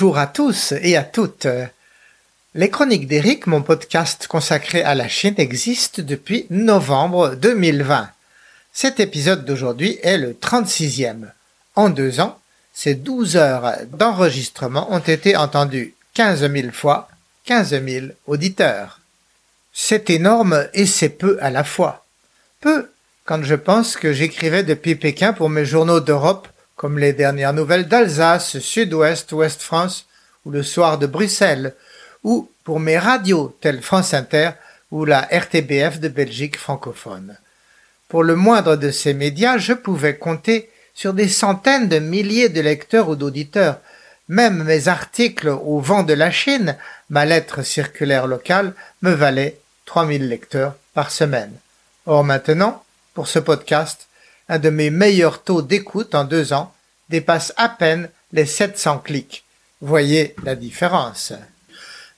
Bonjour à tous et à toutes. Les Chroniques d'Éric, mon podcast consacré à la Chine, existe depuis novembre 2020. Cet épisode d'aujourd'hui est le 36e. En deux ans, ces 12 heures d'enregistrement ont été entendues 15 000 fois, 15 000 auditeurs. C'est énorme et c'est peu à la fois. Peu quand je pense que j'écrivais depuis Pékin pour mes journaux d'Europe comme les dernières nouvelles d'Alsace, Sud-Ouest, Ouest-France ou le soir de Bruxelles, ou pour mes radios telles France Inter ou la RTBF de Belgique francophone. Pour le moindre de ces médias, je pouvais compter sur des centaines de milliers de lecteurs ou d'auditeurs. Même mes articles au vent de la Chine, ma lettre circulaire locale, me valaient 3000 lecteurs par semaine. Or maintenant, pour ce podcast, un de mes meilleurs taux d'écoute en deux ans, dépasse à peine les 700 clics. Voyez la différence.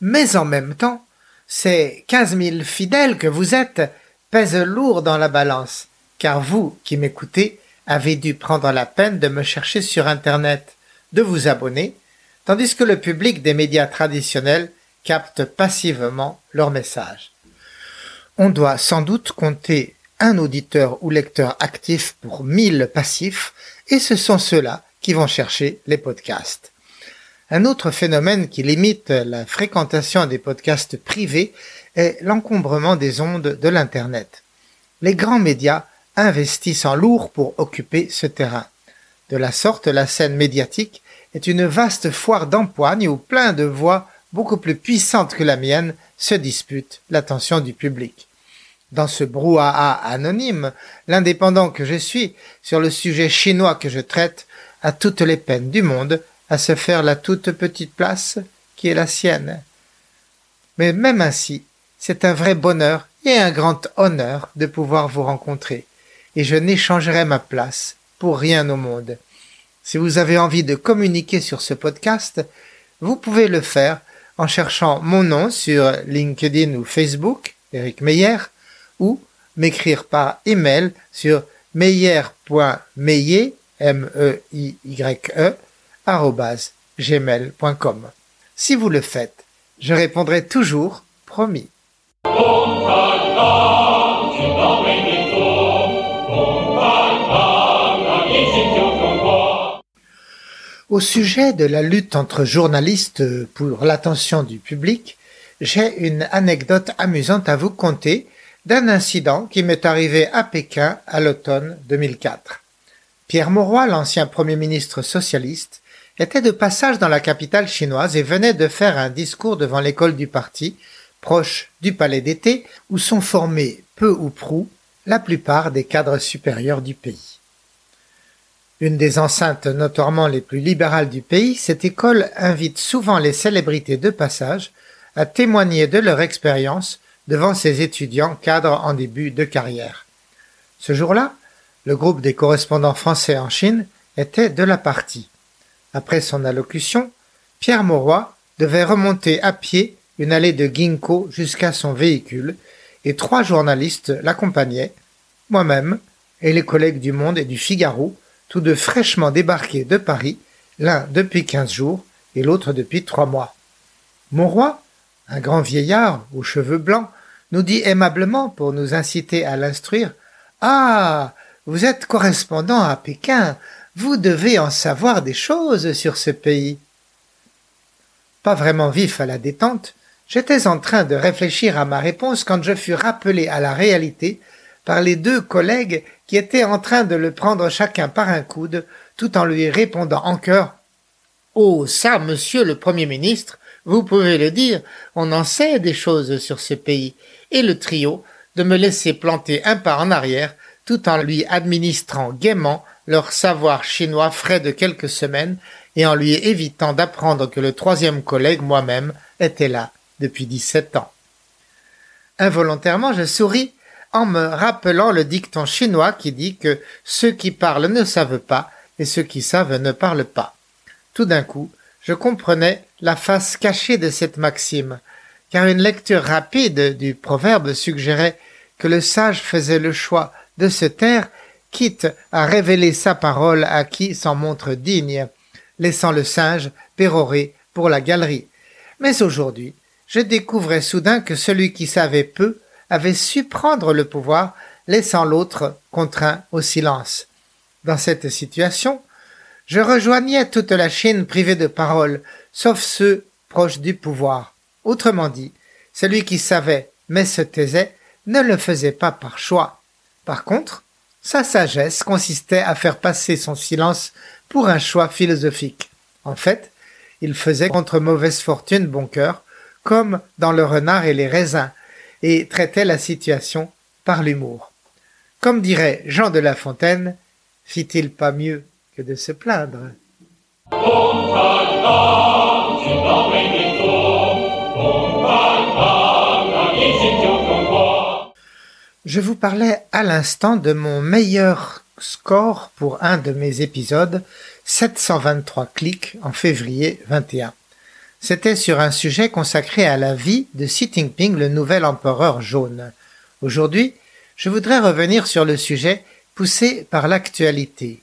Mais en même temps, ces 15 000 fidèles que vous êtes pèsent lourd dans la balance, car vous qui m'écoutez avez dû prendre la peine de me chercher sur Internet, de vous abonner, tandis que le public des médias traditionnels capte passivement leurs messages. On doit sans doute compter un auditeur ou lecteur actif pour 1000 passifs, et ce sont ceux-là qui vont chercher les podcasts. Un autre phénomène qui limite la fréquentation des podcasts privés est l'encombrement des ondes de l'Internet. Les grands médias investissent en lourd pour occuper ce terrain. De la sorte, la scène médiatique est une vaste foire d'empoigne où plein de voix beaucoup plus puissantes que la mienne se disputent l'attention du public dans ce brouhaha anonyme, l'indépendant que je suis sur le sujet chinois que je traite a toutes les peines du monde à se faire la toute petite place qui est la sienne. Mais même ainsi, c'est un vrai bonheur et un grand honneur de pouvoir vous rencontrer, et je n'échangerai ma place pour rien au monde. Si vous avez envie de communiquer sur ce podcast, vous pouvez le faire en cherchant mon nom sur LinkedIn ou Facebook, Eric Meyer, ou m'écrire par email sur meyer.meyer, m e i -E, gmail.com. Si vous le faites, je répondrai toujours, promis. Au sujet de la lutte entre journalistes pour l'attention du public, j'ai une anecdote amusante à vous conter d'un incident qui m'est arrivé à Pékin à l'automne 2004. Pierre Mauroy, l'ancien Premier ministre socialiste, était de passage dans la capitale chinoise et venait de faire un discours devant l'école du parti, proche du palais d'été, où sont formés peu ou prou la plupart des cadres supérieurs du pays. Une des enceintes notoirement les plus libérales du pays, cette école invite souvent les célébrités de passage à témoigner de leur expérience devant ses étudiants cadres en début de carrière. Ce jour-là, le groupe des correspondants français en Chine était de la partie. Après son allocution, Pierre Mauroy devait remonter à pied une allée de Ginkgo jusqu'à son véhicule, et trois journalistes l'accompagnaient, moi-même et les collègues du Monde et du Figaro, tous deux fraîchement débarqués de Paris, l'un depuis quinze jours et l'autre depuis trois mois. Mauroy un grand vieillard aux cheveux blancs, nous dit aimablement pour nous inciter à l'instruire Ah. Vous êtes correspondant à Pékin, vous devez en savoir des choses sur ce pays. Pas vraiment vif à la détente, j'étais en train de réfléchir à ma réponse quand je fus rappelé à la réalité par les deux collègues qui étaient en train de le prendre chacun par un coude, tout en lui répondant en chœur Oh, ça, monsieur le Premier ministre, vous pouvez le dire, on en sait des choses sur ce pays, et le trio de me laisser planter un pas en arrière tout en lui administrant gaiement leur savoir chinois frais de quelques semaines et en lui évitant d'apprendre que le troisième collègue moi-même était là depuis dix-sept ans. Involontairement, je souris en me rappelant le dicton chinois qui dit que ceux qui parlent ne savent pas et ceux qui savent ne parlent pas. Tout d'un coup, je comprenais la face cachée de cette maxime, car une lecture rapide du proverbe suggérait que le sage faisait le choix de se taire, quitte à révéler sa parole à qui s'en montre digne, laissant le singe péroré pour la galerie. Mais aujourd'hui, je découvrais soudain que celui qui savait peu avait su prendre le pouvoir, laissant l'autre contraint au silence. Dans cette situation, je rejoignais toute la Chine privée de parole, sauf ceux proches du pouvoir. Autrement dit, celui qui savait mais se taisait ne le faisait pas par choix. Par contre, sa sagesse consistait à faire passer son silence pour un choix philosophique. En fait, il faisait contre mauvaise fortune bon cœur, comme dans le renard et les raisins, et traitait la situation par l'humour. Comme dirait Jean de La Fontaine, fit-il pas mieux que de se plaindre? Je vous parlais à l'instant de mon meilleur score pour un de mes épisodes, 723 clics en février 21. C'était sur un sujet consacré à la vie de Xi Jinping, le nouvel empereur jaune. Aujourd'hui, je voudrais revenir sur le sujet poussé par l'actualité.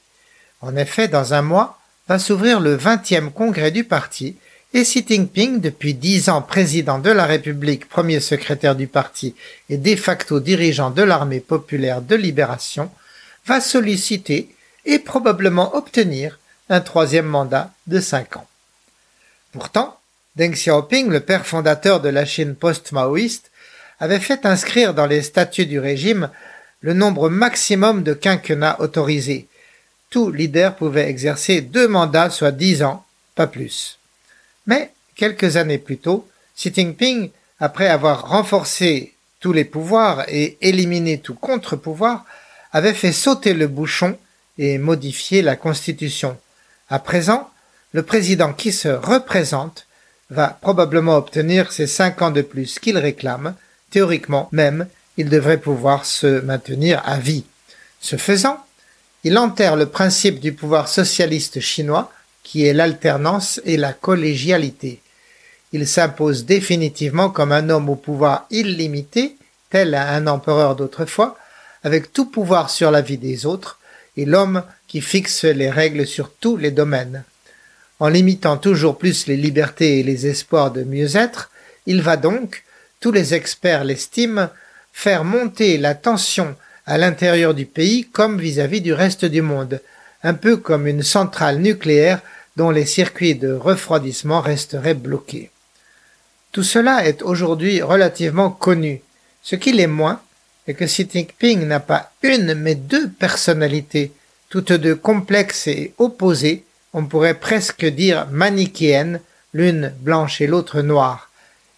En effet, dans un mois, va s'ouvrir le 20e congrès du parti et Xi Jinping, depuis dix ans président de la République, premier secrétaire du parti et de facto dirigeant de l'armée populaire de libération, va solliciter et probablement obtenir un troisième mandat de cinq ans. Pourtant, Deng Xiaoping, le père fondateur de la Chine post-maoïste, avait fait inscrire dans les statuts du régime le nombre maximum de quinquennats autorisés. Tout leader pouvait exercer deux mandats, soit dix ans, pas plus. Mais, quelques années plus tôt, Xi Jinping, après avoir renforcé tous les pouvoirs et éliminé tout contre-pouvoir, avait fait sauter le bouchon et modifié la constitution. À présent, le président qui se représente va probablement obtenir ces cinq ans de plus qu'il réclame. Théoriquement même, il devrait pouvoir se maintenir à vie. Ce faisant, il enterre le principe du pouvoir socialiste chinois qui est l'alternance et la collégialité. Il s'impose définitivement comme un homme au pouvoir illimité, tel un empereur d'autrefois, avec tout pouvoir sur la vie des autres, et l'homme qui fixe les règles sur tous les domaines. En limitant toujours plus les libertés et les espoirs de mieux-être, il va donc, tous les experts l'estiment, faire monter la tension à l'intérieur du pays comme vis-à-vis -vis du reste du monde, un peu comme une centrale nucléaire dont les circuits de refroidissement resteraient bloqués. Tout cela est aujourd'hui relativement connu. Ce qui l'est moins est que Xi Jinping n'a pas une mais deux personnalités, toutes deux complexes et opposées, on pourrait presque dire manichéennes, l'une blanche et l'autre noire.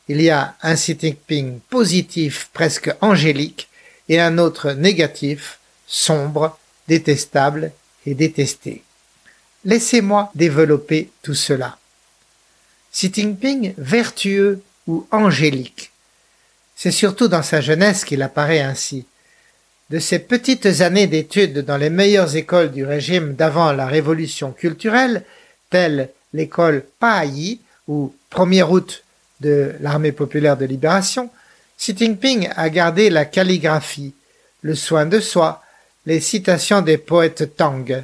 Il y a un Xi Jinping positif, presque angélique, et un autre négatif, sombre, détestable et détesté. Laissez-moi développer tout cela. Xi Jinping vertueux ou angélique. C'est surtout dans sa jeunesse qu'il apparaît ainsi. De ses petites années d'études dans les meilleures écoles du régime d'avant la révolution culturelle, telles l'école Payi ou première route de l'armée populaire de libération, Xi Jinping a gardé la calligraphie, le soin de soi, les citations des poètes Tang,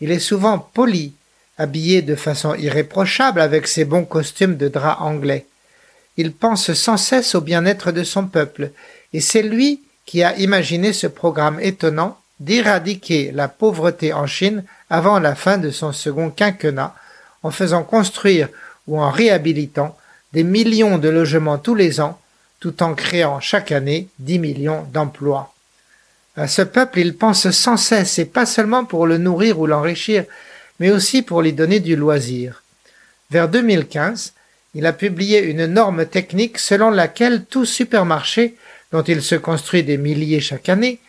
il est souvent poli, habillé de façon irréprochable avec ses bons costumes de drap anglais. Il pense sans cesse au bien-être de son peuple, et c'est lui qui a imaginé ce programme étonnant d'éradiquer la pauvreté en Chine avant la fin de son second quinquennat, en faisant construire ou en réhabilitant des millions de logements tous les ans, tout en créant chaque année dix millions d'emplois. À ce peuple, il pense sans cesse, et pas seulement pour le nourrir ou l'enrichir, mais aussi pour lui donner du loisir. Vers 2015, il a publié une norme technique selon laquelle tout supermarché, dont il se construit des milliers chaque année,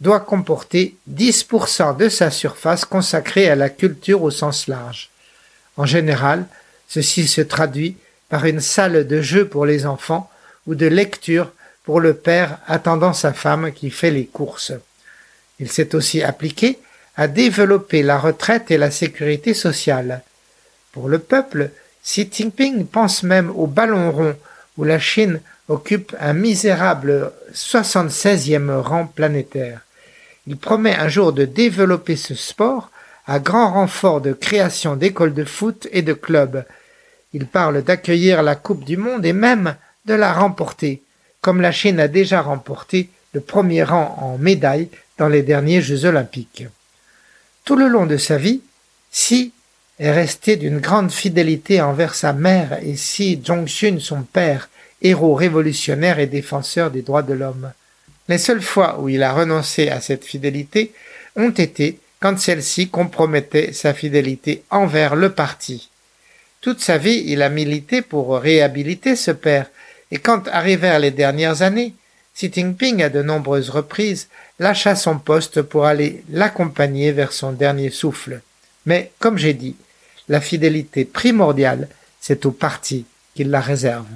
doit comporter 10% de sa surface consacrée à la culture au sens large. En général, ceci se traduit par une salle de jeu pour les enfants ou de lecture pour le père attendant sa femme qui fait les courses. Il s'est aussi appliqué à développer la retraite et la sécurité sociale. Pour le peuple, Xi Jinping pense même au ballon rond où la Chine occupe un misérable 76e rang planétaire. Il promet un jour de développer ce sport à grand renfort de création d'écoles de foot et de clubs, Il parle d'accueillir la Coupe du Monde et même de la remporter, comme la Chine a déjà remporté le premier rang en médaille dans les derniers Jeux olympiques. Tout le long de sa vie, Xi est resté d'une grande fidélité envers sa mère et Xi Jong-chun son père, héros révolutionnaire et défenseur des droits de l'homme. Les seules fois où il a renoncé à cette fidélité ont été quand celle-ci compromettait sa fidélité envers le parti. Toute sa vie, il a milité pour réhabiliter ce père, et quand arrivèrent les dernières années, Xi Jinping à de nombreuses reprises lâcha son poste pour aller l'accompagner vers son dernier souffle. Mais, comme j'ai dit, la fidélité primordiale, c'est au parti qu'il la réserve.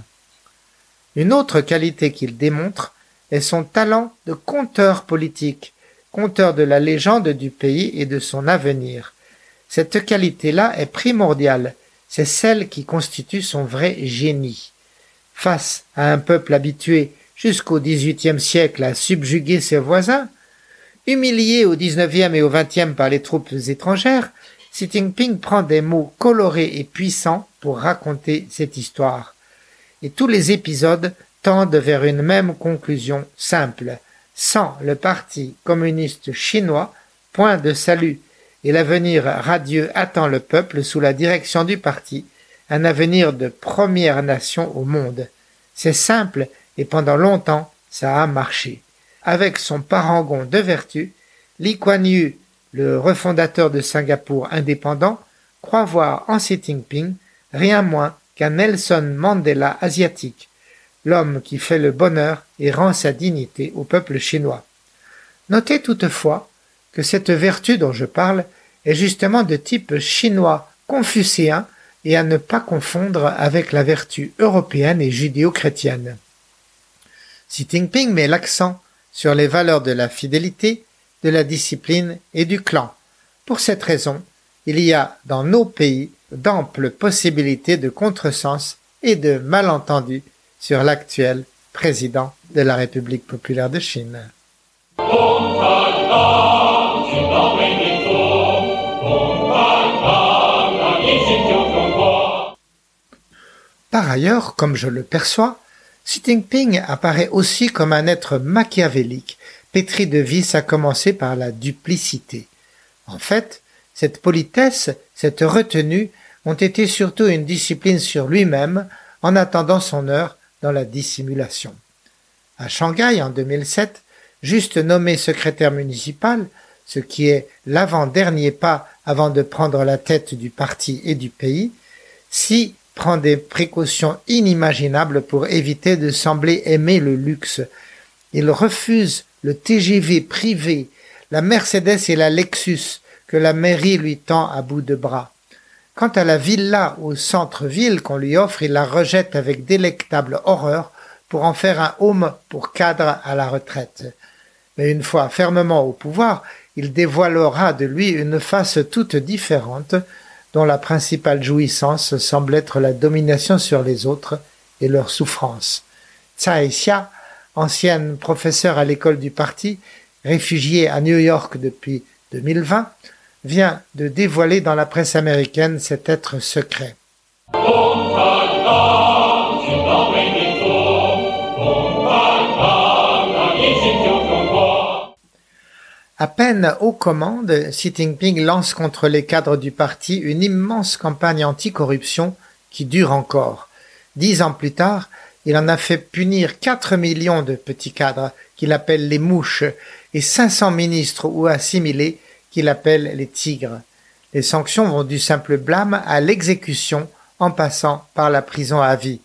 Une autre qualité qu'il démontre est son talent de conteur politique, conteur de la légende du pays et de son avenir. Cette qualité-là est primordiale, c'est celle qui constitue son vrai génie. Face à un peuple habitué jusqu'au XVIIIe siècle à subjuguer ses voisins, humilié au XIXe et au XXe par les troupes étrangères, Xi Jinping prend des mots colorés et puissants pour raconter cette histoire. Et tous les épisodes tendent vers une même conclusion simple. Sans le Parti communiste chinois, point de salut, et l'avenir radieux attend le peuple sous la direction du parti, un avenir de première nation au monde. C'est simple et pendant longtemps ça a marché. Avec son parangon de vertu, Lee Kuan Yew le refondateur de Singapour indépendant, croit voir en Xi Jinping rien moins qu'un Nelson Mandela asiatique, l'homme qui fait le bonheur et rend sa dignité au peuple chinois. Notez toutefois que cette vertu dont je parle est justement de type chinois confucéen et à ne pas confondre avec la vertu européenne et judéo-chrétienne. Xi Jinping met l'accent sur les valeurs de la fidélité, de la discipline et du clan. Pour cette raison, il y a dans nos pays d'amples possibilités de contresens et de malentendus sur l'actuel président de la République populaire de Chine. Par ailleurs, comme je le perçois, Xi Jinping apparaît aussi comme un être machiavélique pétri de vices à commencer par la duplicité. En fait, cette politesse, cette retenue ont été surtout une discipline sur lui-même en attendant son heure dans la dissimulation. À Shanghai en 2007, juste nommé secrétaire municipal, ce qui est l'avant-dernier pas avant de prendre la tête du parti et du pays, si prend des précautions inimaginables pour éviter de sembler aimer le luxe. Il refuse le TGV privé, la Mercedes et la Lexus que la mairie lui tend à bout de bras. Quant à la villa au centre-ville qu'on lui offre, il la rejette avec délectable horreur pour en faire un home pour cadre à la retraite. Mais une fois fermement au pouvoir, il dévoilera de lui une face toute différente, dont la principale jouissance semble être la domination sur les autres et leur souffrance. Tsai Xia ancienne professeure à l'école du parti, réfugiée à New York depuis 2020, vient de dévoiler dans la presse américaine cet être secret. À peine aux commandes, Xi Jinping lance contre les cadres du parti une immense campagne anticorruption qui dure encore. Dix ans plus tard, il en a fait punir 4 millions de petits cadres qu'il appelle les mouches et 500 ministres ou assimilés qu'il appelle les tigres. Les sanctions vont du simple blâme à l'exécution en passant par la prison à vie.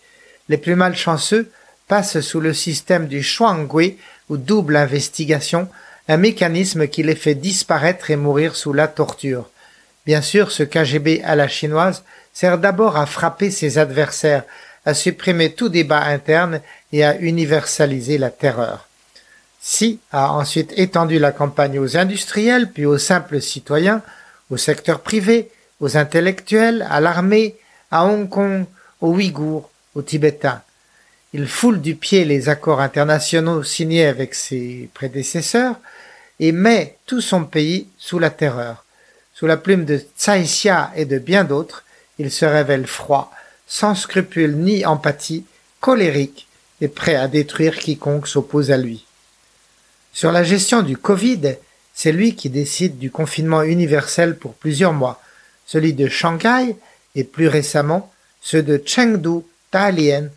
Les plus malchanceux passent sous le système du shuangui ou double investigation, un mécanisme qui les fait disparaître et mourir sous la torture. Bien sûr, ce KGB à la chinoise sert d'abord à frapper ses adversaires, à supprimer tout débat interne et à universaliser la terreur. Si a ensuite étendu la campagne aux industriels, puis aux simples citoyens, au secteur privé, aux intellectuels, à l'armée, à Hong Kong, aux Ouïghours, aux Tibétains. Il foule du pied les accords internationaux signés avec ses prédécesseurs et met tout son pays sous la terreur. Sous la plume de Tsai Xia et de bien d'autres, il se révèle froid, sans scrupule ni empathie, colérique et prêt à détruire quiconque s'oppose à lui. Sur la gestion du Covid, c'est lui qui décide du confinement universel pour plusieurs mois, celui de Shanghai et plus récemment ceux de Chengdu, Dalian,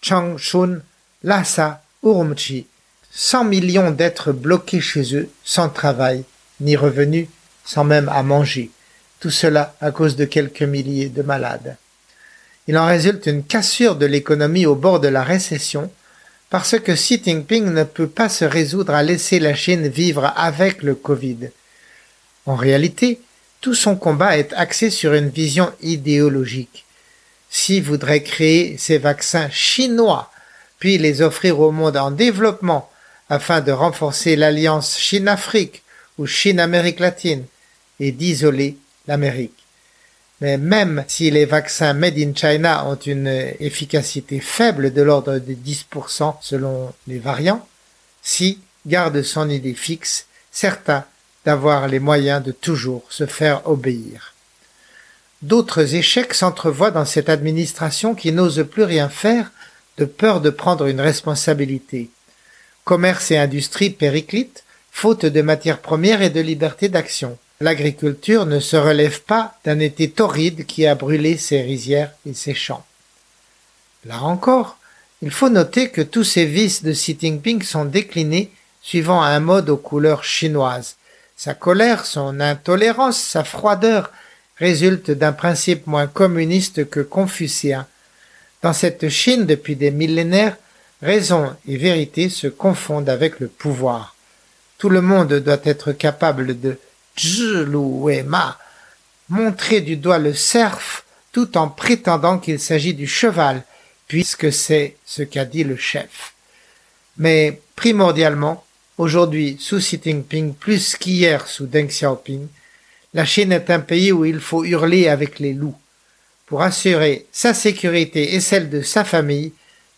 Changchun, Lhasa, Urumqi. 100 millions d'êtres bloqués chez eux, sans travail, ni revenus, sans même à manger. Tout cela à cause de quelques milliers de malades. Il en résulte une cassure de l'économie au bord de la récession, parce que Xi Jinping ne peut pas se résoudre à laisser la Chine vivre avec le Covid. En réalité, tout son combat est axé sur une vision idéologique. Xi voudrait créer ces vaccins chinois, puis les offrir au monde en développement afin de renforcer l'alliance Chine-Afrique ou Chine-Amérique latine et d'isoler l'Amérique. Mais même si les vaccins made in China ont une efficacité faible de l'ordre de 10% selon les variants, si garde son idée fixe, certain d'avoir les moyens de toujours se faire obéir. D'autres échecs s'entrevoient dans cette administration qui n'ose plus rien faire de peur de prendre une responsabilité. Commerce et industrie périclites, faute de matières premières et de liberté d'action l'agriculture ne se relève pas d'un été torride qui a brûlé ses rizières et ses champs. Là encore, il faut noter que tous ces vices de Xi Jinping sont déclinés suivant un mode aux couleurs chinoises. Sa colère, son intolérance, sa froideur résultent d'un principe moins communiste que confucéen. Dans cette Chine depuis des millénaires, raison et vérité se confondent avec le pouvoir. Tout le monde doit être capable de Ma montrer du doigt le cerf tout en prétendant qu'il s'agit du cheval, puisque c'est ce qu'a dit le chef. Mais primordialement, aujourd'hui sous Xi Jinping plus qu'hier sous Deng Xiaoping, la Chine est un pays où il faut hurler avec les loups. Pour assurer sa sécurité et celle de sa famille,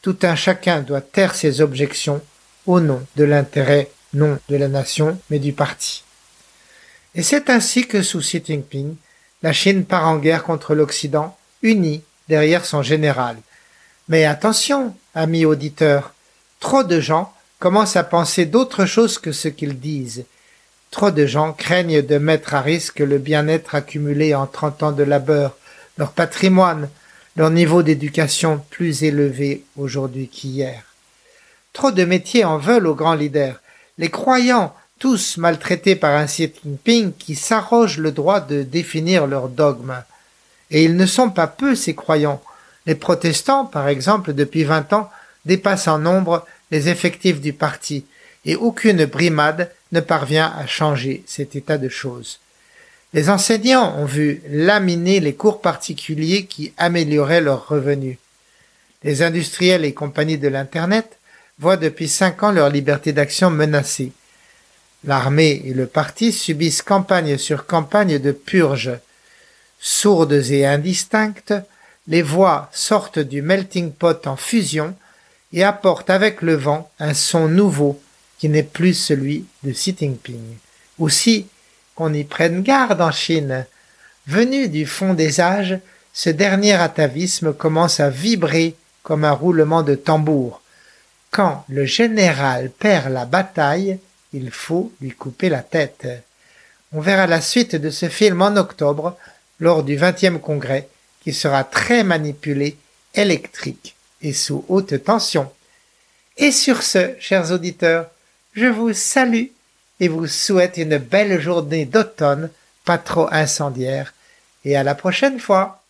tout un chacun doit taire ses objections au nom de l'intérêt non de la nation mais du parti. Et c'est ainsi que sous Xi Jinping, la Chine part en guerre contre l'Occident, unie derrière son général. Mais attention, amis auditeurs, trop de gens commencent à penser d'autre chose que ce qu'ils disent. Trop de gens craignent de mettre à risque le bien-être accumulé en trente ans de labeur, leur patrimoine, leur niveau d'éducation plus élevé aujourd'hui qu'hier. Trop de métiers en veulent aux grands leaders. Les croyants tous maltraités par un Xi Jinping qui s'arroge le droit de définir leurs dogmes. Et ils ne sont pas peu, ces croyants. Les protestants, par exemple, depuis vingt ans, dépassent en nombre les effectifs du parti, et aucune brimade ne parvient à changer cet état de choses. Les enseignants ont vu laminer les cours particuliers qui amélioraient leurs revenus. Les industriels et compagnies de l'Internet voient depuis cinq ans leur liberté d'action menacée. L'armée et le parti subissent campagne sur campagne de purge. Sourdes et indistinctes, les voix sortent du melting pot en fusion et apportent avec le vent un son nouveau qui n'est plus celui de Xi Jinping. Aussi, qu'on y prenne garde en Chine. Venu du fond des âges, ce dernier atavisme commence à vibrer comme un roulement de tambour. Quand le général perd la bataille, il faut lui couper la tête. On verra la suite de ce film en octobre lors du 20e congrès qui sera très manipulé, électrique et sous haute tension. Et sur ce, chers auditeurs, je vous salue et vous souhaite une belle journée d'automne, pas trop incendiaire, et à la prochaine fois.